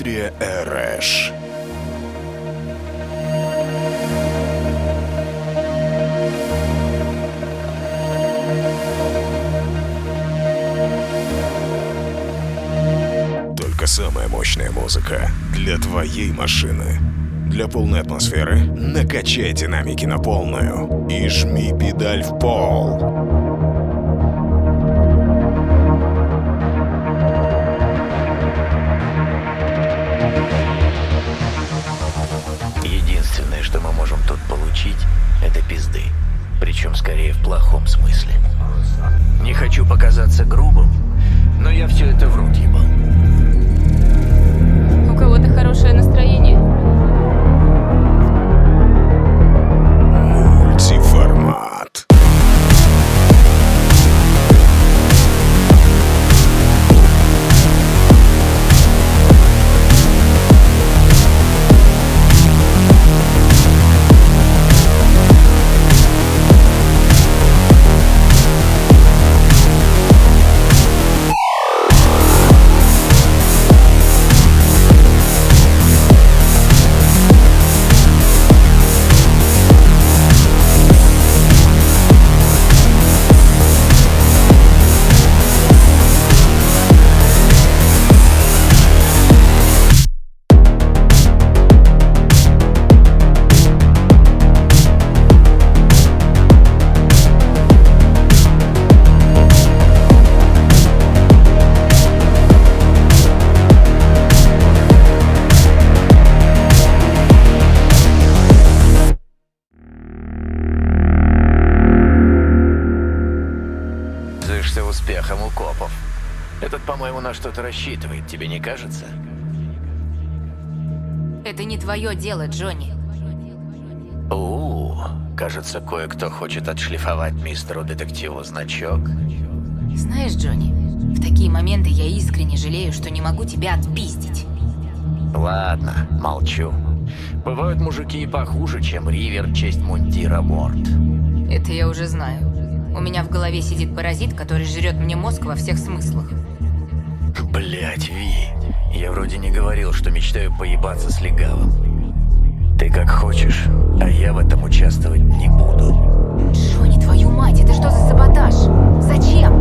Дмитрия Эрэш. Только самая мощная музыка для твоей машины. Для полной атмосферы накачай динамики на полную и жми педаль в пол. На что-то рассчитывает, тебе не кажется? Это не твое дело, Джонни. У, кажется, кое-кто хочет отшлифовать мистеру детективу значок. Знаешь, Джонни, в такие моменты я искренне жалею, что не могу тебя отпиздить. Ладно, молчу. Бывают мужики и похуже, чем Ривер, честь мундира Морд. Это я уже знаю. У меня в голове сидит паразит, который жрет мне мозг во всех смыслах. Блять, Ви, я вроде не говорил, что мечтаю поебаться с легавым. Ты как хочешь, а я в этом участвовать не буду. Джонни, твою мать, это что за саботаж? Зачем?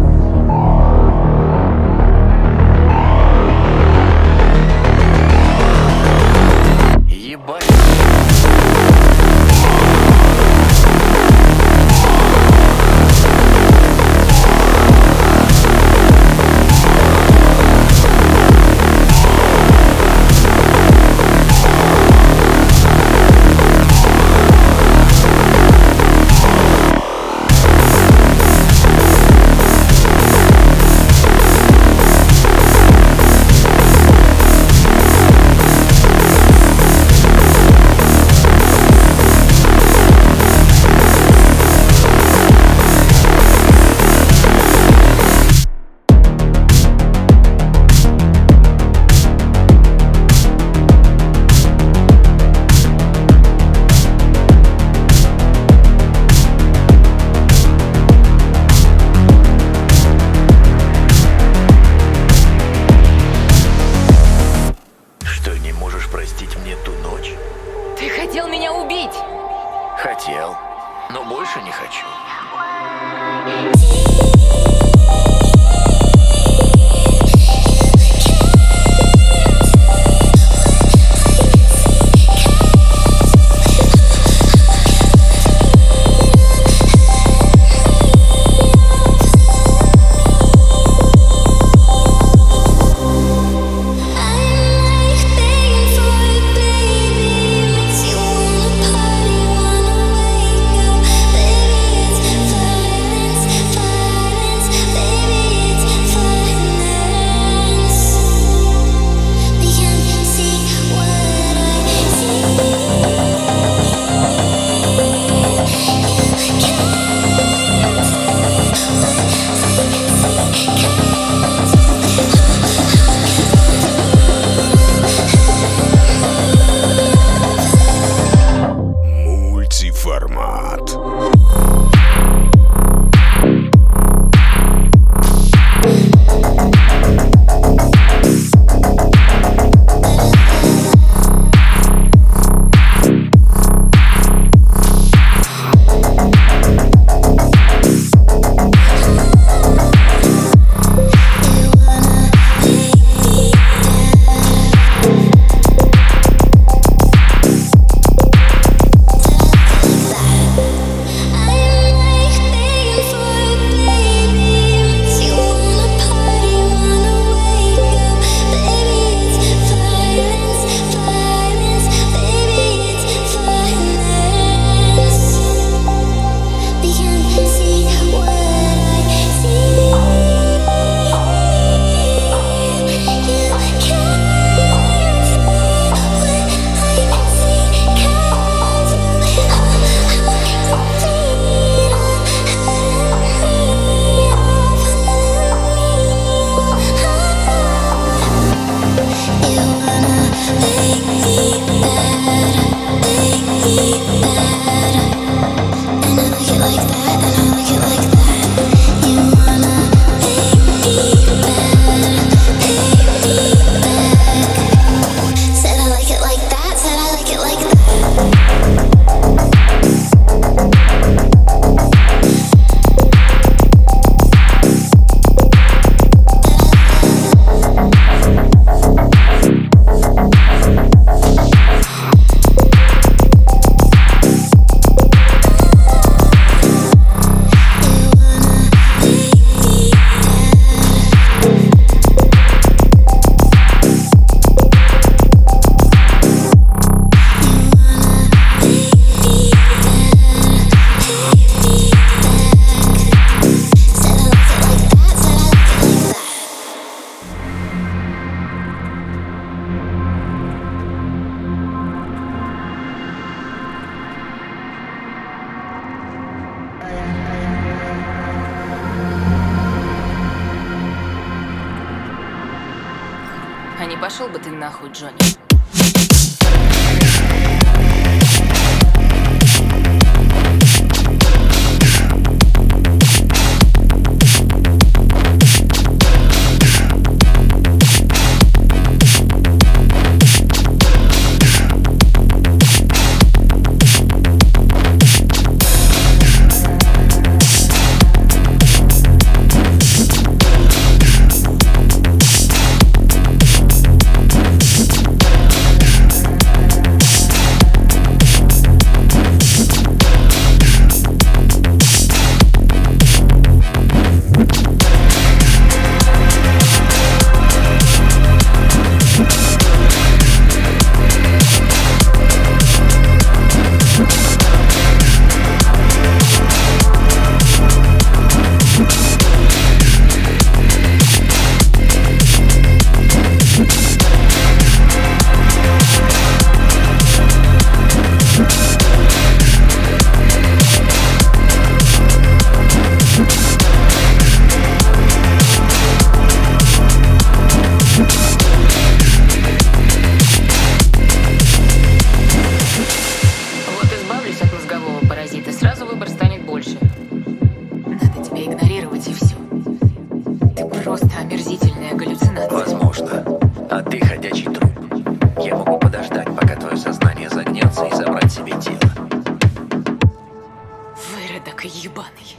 Выродок ебаный.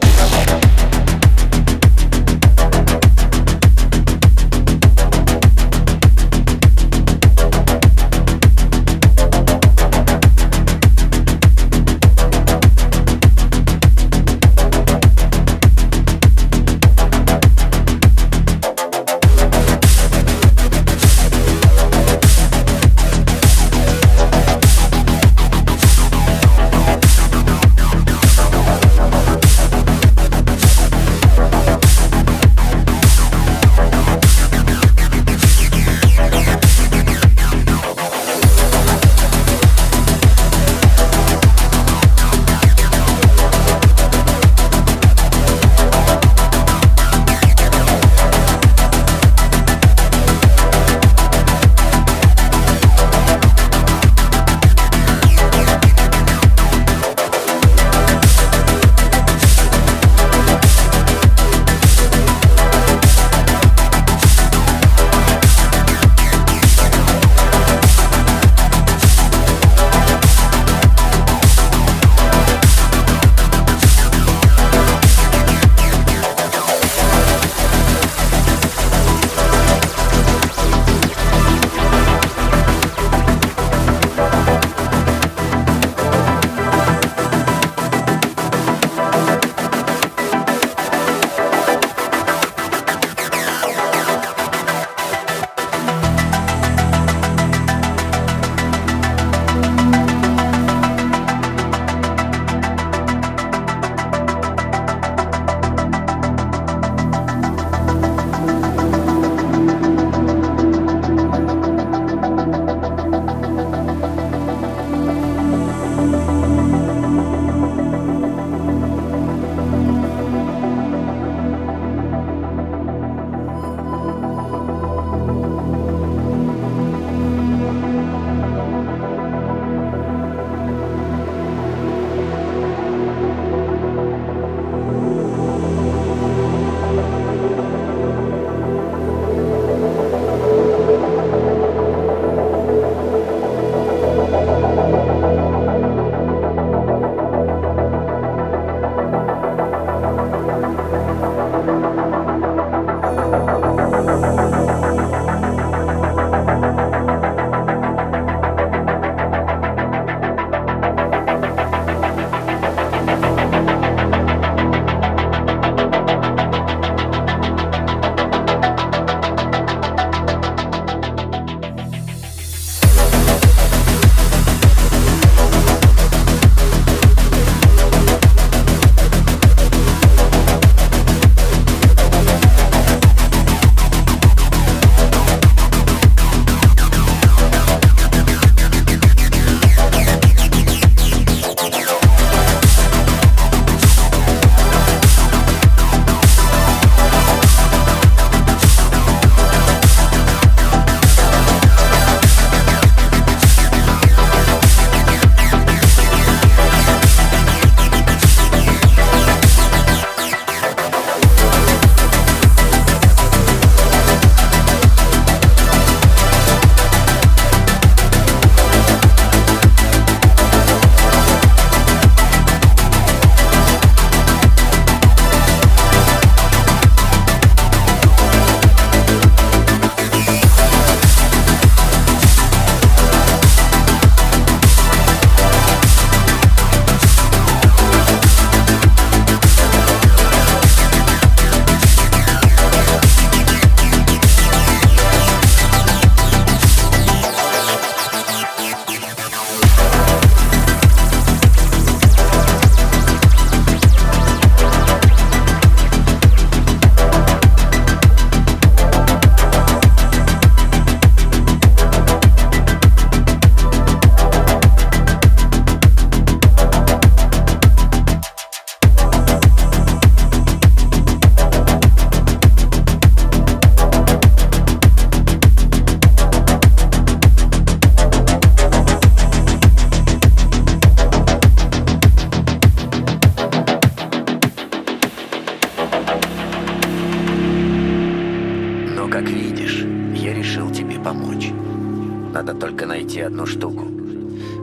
Надо только найти одну штуку.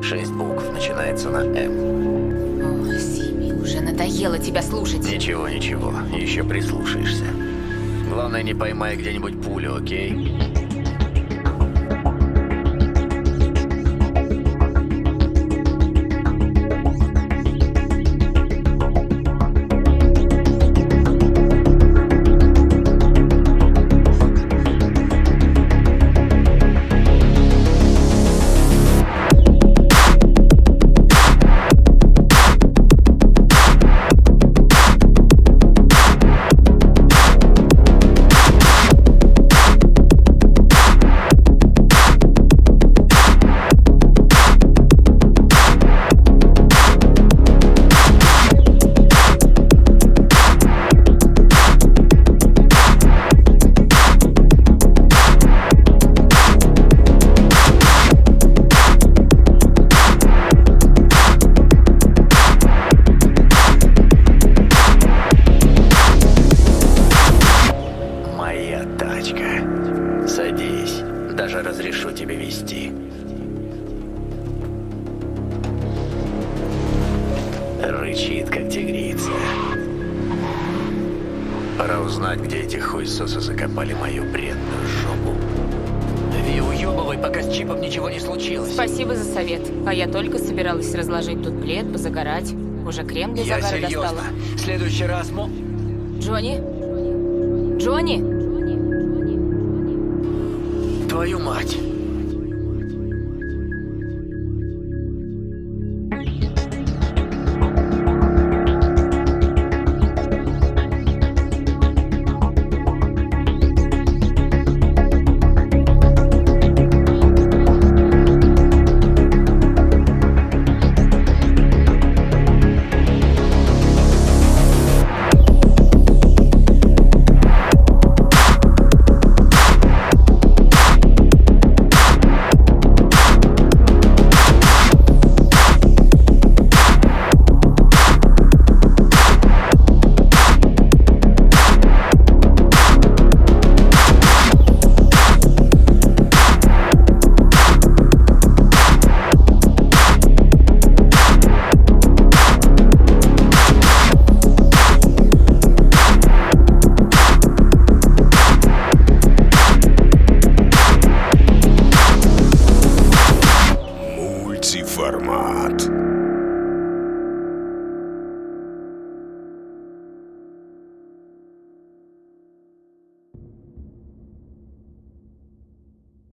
Шесть букв начинается на «М». О, Сими, уже надоело тебя слушать. Ничего, ничего, еще прислушаешься. Главное, не поймай где-нибудь пулю, окей? Пора узнать, где эти хуйсосы закопали мою бредную жопу. Ви, уебывай, пока с чипом ничего не случилось. Спасибо за совет. А я только собиралась разложить тут плед, позагорать. Уже крем для Я загара серьезно. достала. В следующий раз мо... Джонни? Джонни? Твою мать.